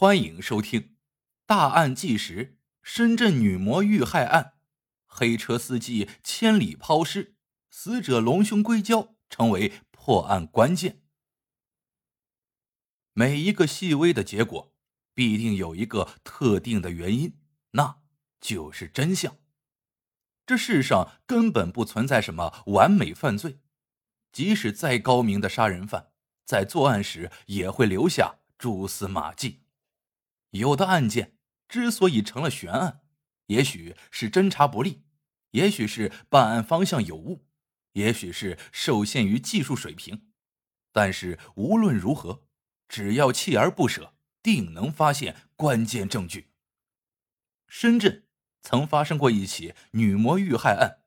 欢迎收听《大案纪实：深圳女模遇害案》，黑车司机千里抛尸，死者隆胸硅胶成为破案关键。每一个细微的结果，必定有一个特定的原因，那就是真相。这世上根本不存在什么完美犯罪，即使再高明的杀人犯，在作案时也会留下蛛丝马迹。有的案件之所以成了悬案，也许是侦查不力，也许是办案方向有误，也许是受限于技术水平。但是无论如何，只要锲而不舍，定能发现关键证据。深圳曾发生过一起女模遇害案，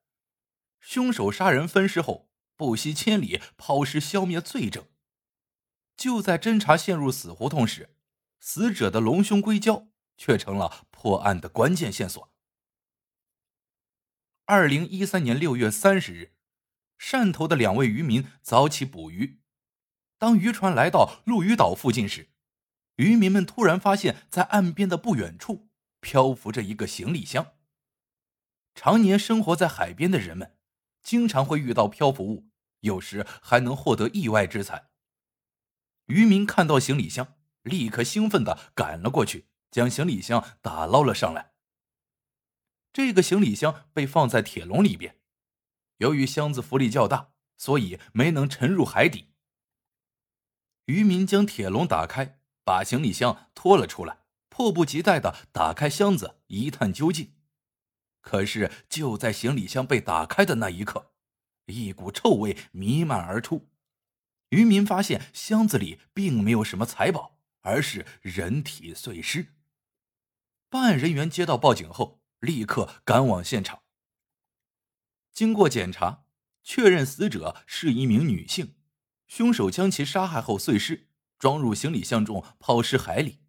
凶手杀人分尸后，不惜千里抛尸消灭罪证。就在侦查陷入死胡同时。死者的隆胸硅胶却成了破案的关键线索。二零一三年六月三十日，汕头的两位渔民早起捕鱼，当渔船来到陆屿岛附近时，渔民们突然发现，在岸边的不远处漂浮着一个行李箱。常年生活在海边的人们，经常会遇到漂浮物，有时还能获得意外之财。渔民看到行李箱。立刻兴奋的赶了过去，将行李箱打捞了上来。这个行李箱被放在铁笼里边，由于箱子浮力较大，所以没能沉入海底。渔民将铁笼打开，把行李箱拖了出来，迫不及待的打开箱子一探究竟。可是就在行李箱被打开的那一刻，一股臭味弥漫而出。渔民发现箱子里并没有什么财宝。而是人体碎尸。办案人员接到报警后，立刻赶往现场。经过检查，确认死者是一名女性，凶手将其杀害后碎尸，装入行李箱中抛尸海里。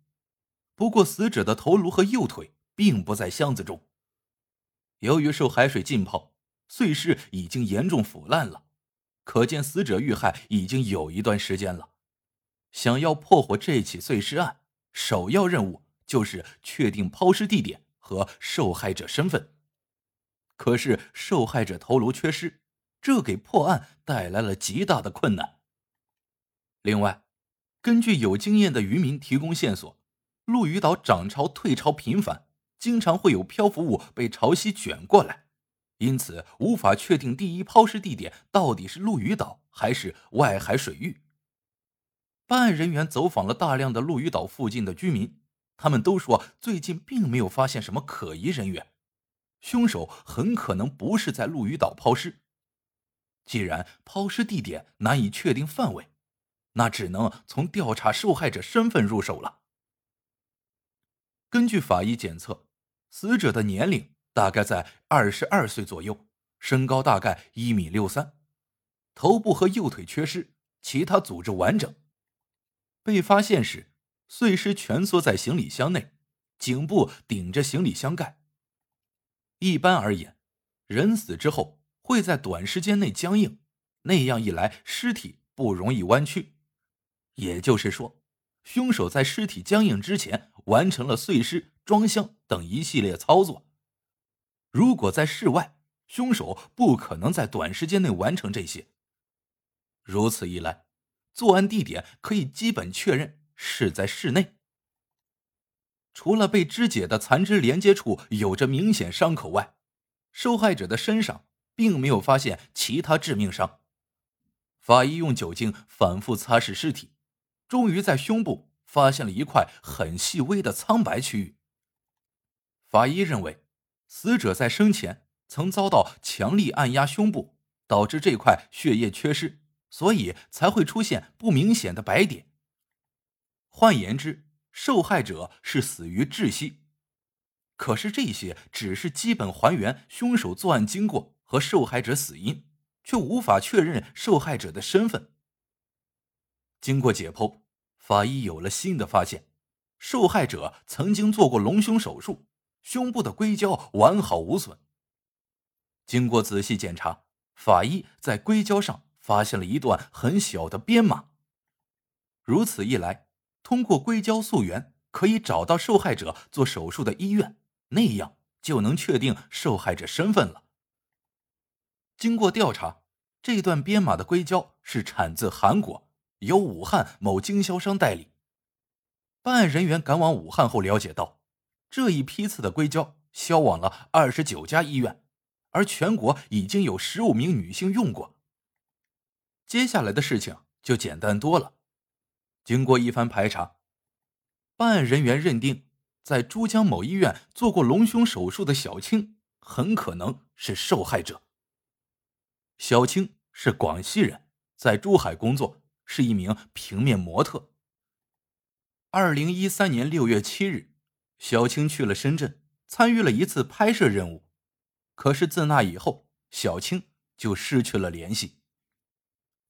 不过，死者的头颅和右腿并不在箱子中。由于受海水浸泡，碎尸已经严重腐烂了，可见死者遇害已经有一段时间了。想要破获这起碎尸案，首要任务就是确定抛尸地点和受害者身份。可是受害者头颅缺失，这给破案带来了极大的困难。另外，根据有经验的渔民提供线索，陆屿岛涨潮退潮频繁，经常会有漂浮物被潮汐卷过来，因此无法确定第一抛尸地点到底是陆屿岛还是外海水域。办案人员走访了大量的陆屿岛附近的居民，他们都说最近并没有发现什么可疑人员，凶手很可能不是在陆屿岛抛尸。既然抛尸地点难以确定范围，那只能从调查受害者身份入手了。根据法医检测，死者的年龄大概在二十二岁左右，身高大概一米六三，头部和右腿缺失，其他组织完整。被发现时，碎尸蜷缩在行李箱内，颈部顶着行李箱盖。一般而言，人死之后会在短时间内僵硬，那样一来，尸体不容易弯曲。也就是说，凶手在尸体僵硬之前完成了碎尸、装箱等一系列操作。如果在室外，凶手不可能在短时间内完成这些。如此一来。作案地点可以基本确认是在室内。除了被肢解的残肢连接处有着明显伤口外，受害者的身上并没有发现其他致命伤。法医用酒精反复擦拭尸体，终于在胸部发现了一块很细微的苍白区域。法医认为，死者在生前曾遭到强力按压胸部，导致这块血液缺失。所以才会出现不明显的白点。换言之，受害者是死于窒息。可是这些只是基本还原凶手作案经过和受害者死因，却无法确认受害者的身份。经过解剖，法医有了新的发现：受害者曾经做过隆胸手术，胸部的硅胶完好无损。经过仔细检查，法医在硅胶上。发现了一段很小的编码。如此一来，通过硅胶溯源，可以找到受害者做手术的医院，那样就能确定受害者身份了。经过调查，这段编码的硅胶是产自韩国，由武汉某经销商代理。办案人员赶往武汉后了解到，这一批次的硅胶销往了二十九家医院，而全国已经有十五名女性用过。接下来的事情就简单多了。经过一番排查。办案人员认定，在珠江某医院做过隆胸手术的小青很可能是受害者。小青是广西人，在珠海工作，是一名平面模特。二零一三年六月七日，小青去了深圳，参与了一次拍摄任务。可是自那以后，小青就失去了联系。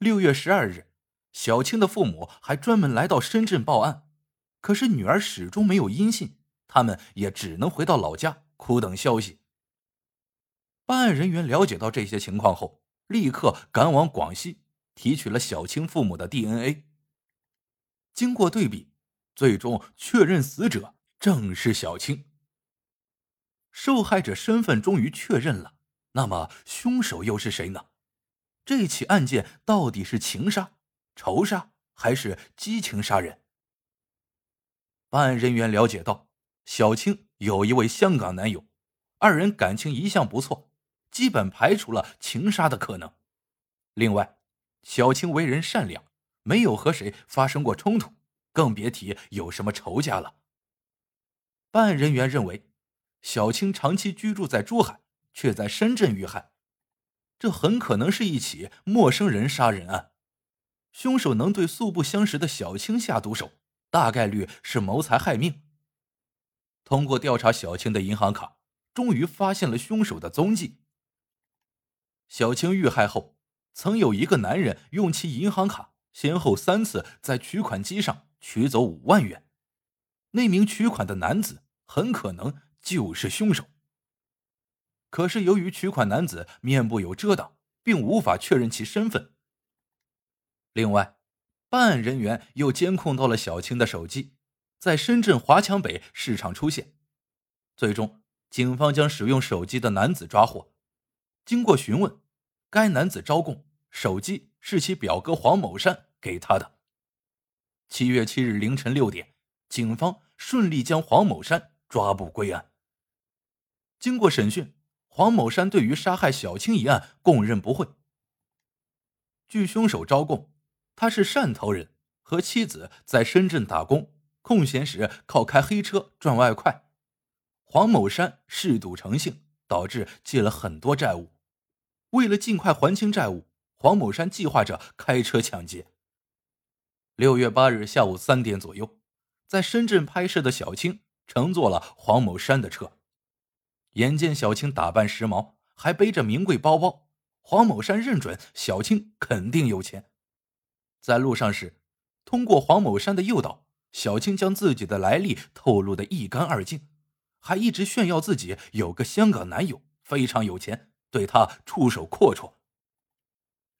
六月十二日，小青的父母还专门来到深圳报案。可是女儿始终没有音信，他们也只能回到老家苦等消息。办案人员了解到这些情况后，立刻赶往广西提取了小青父母的 DNA。经过对比，最终确认死者正是小青。受害者身份终于确认了，那么凶手又是谁呢？这起案件到底是情杀、仇杀还是激情杀人？办案人员了解到，小青有一位香港男友，二人感情一向不错，基本排除了情杀的可能。另外，小青为人善良，没有和谁发生过冲突，更别提有什么仇家了。办案人员认为，小青长期居住在珠海，却在深圳遇害，这很可能是一起陌生人杀人案。凶手能对素不相识的小青下毒手？大概率是谋财害命。通过调查小青的银行卡，终于发现了凶手的踪迹。小青遇害后，曾有一个男人用其银行卡先后三次在取款机上取走五万元，那名取款的男子很可能就是凶手。可是由于取款男子面部有遮挡，并无法确认其身份。另外。办案人员又监控到了小青的手机，在深圳华强北市场出现。最终，警方将使用手机的男子抓获。经过询问，该男子招供，手机是其表哥黄某山给他的。七月七日凌晨六点，警方顺利将黄某山抓捕归案。经过审讯，黄某山对于杀害小青一案供认不讳。据凶手招供。他是汕头人，和妻子在深圳打工，空闲时靠开黑车赚外快。黄某山嗜赌成性，导致借了很多债务。为了尽快还清债务，黄某山计划着开车抢劫。六月八日下午三点左右，在深圳拍摄的小青乘坐了黄某山的车。眼见小青打扮时髦，还背着名贵包包，黄某山认准小青肯定有钱。在路上时，通过黄某山的诱导，小青将自己的来历透露得一干二净，还一直炫耀自己有个香港男友，非常有钱，对他出手阔绰。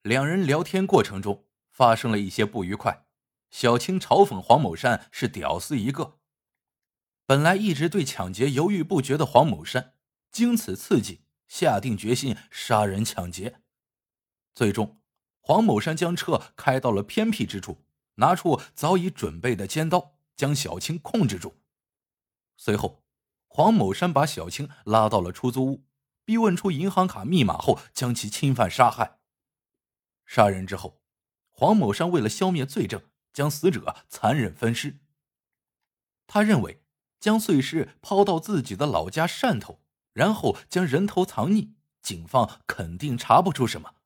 两人聊天过程中发生了一些不愉快，小青嘲讽黄某山是屌丝一个。本来一直对抢劫犹豫不决的黄某山，经此刺激，下定决心杀人抢劫，最终。黄某山将车开到了偏僻之处，拿出早已准备的尖刀，将小青控制住。随后，黄某山把小青拉到了出租屋，逼问出银行卡密码后，将其侵犯杀害。杀人之后，黄某山为了消灭罪证，将死者残忍分尸。他认为，将碎尸抛到自己的老家汕头，然后将人头藏匿，警方肯定查不出什么。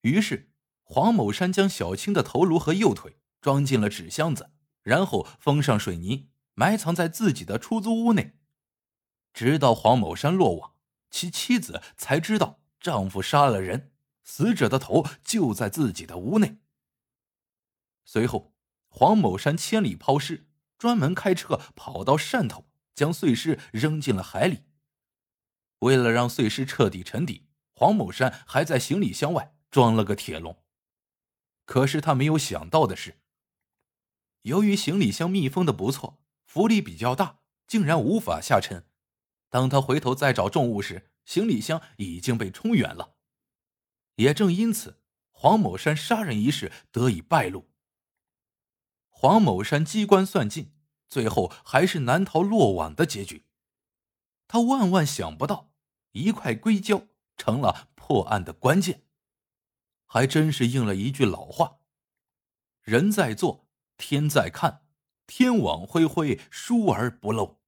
于是，黄某山将小青的头颅和右腿装进了纸箱子，然后封上水泥，埋藏在自己的出租屋内。直到黄某山落网，其妻子才知道丈夫杀了人，死者的头就在自己的屋内。随后，黄某山千里抛尸，专门开车跑到汕头，将碎尸扔进了海里。为了让碎尸彻底沉底，黄某山还在行李箱外。装了个铁笼，可是他没有想到的是，由于行李箱密封的不错，浮力比较大，竟然无法下沉。当他回头再找重物时，行李箱已经被冲远了。也正因此，黄某山杀人一事得以败露。黄某山机关算尽，最后还是难逃落网的结局。他万万想不到，一块硅胶成了破案的关键。还真是应了一句老话：“人在做，天在看，天网恢恢，疏而不漏。”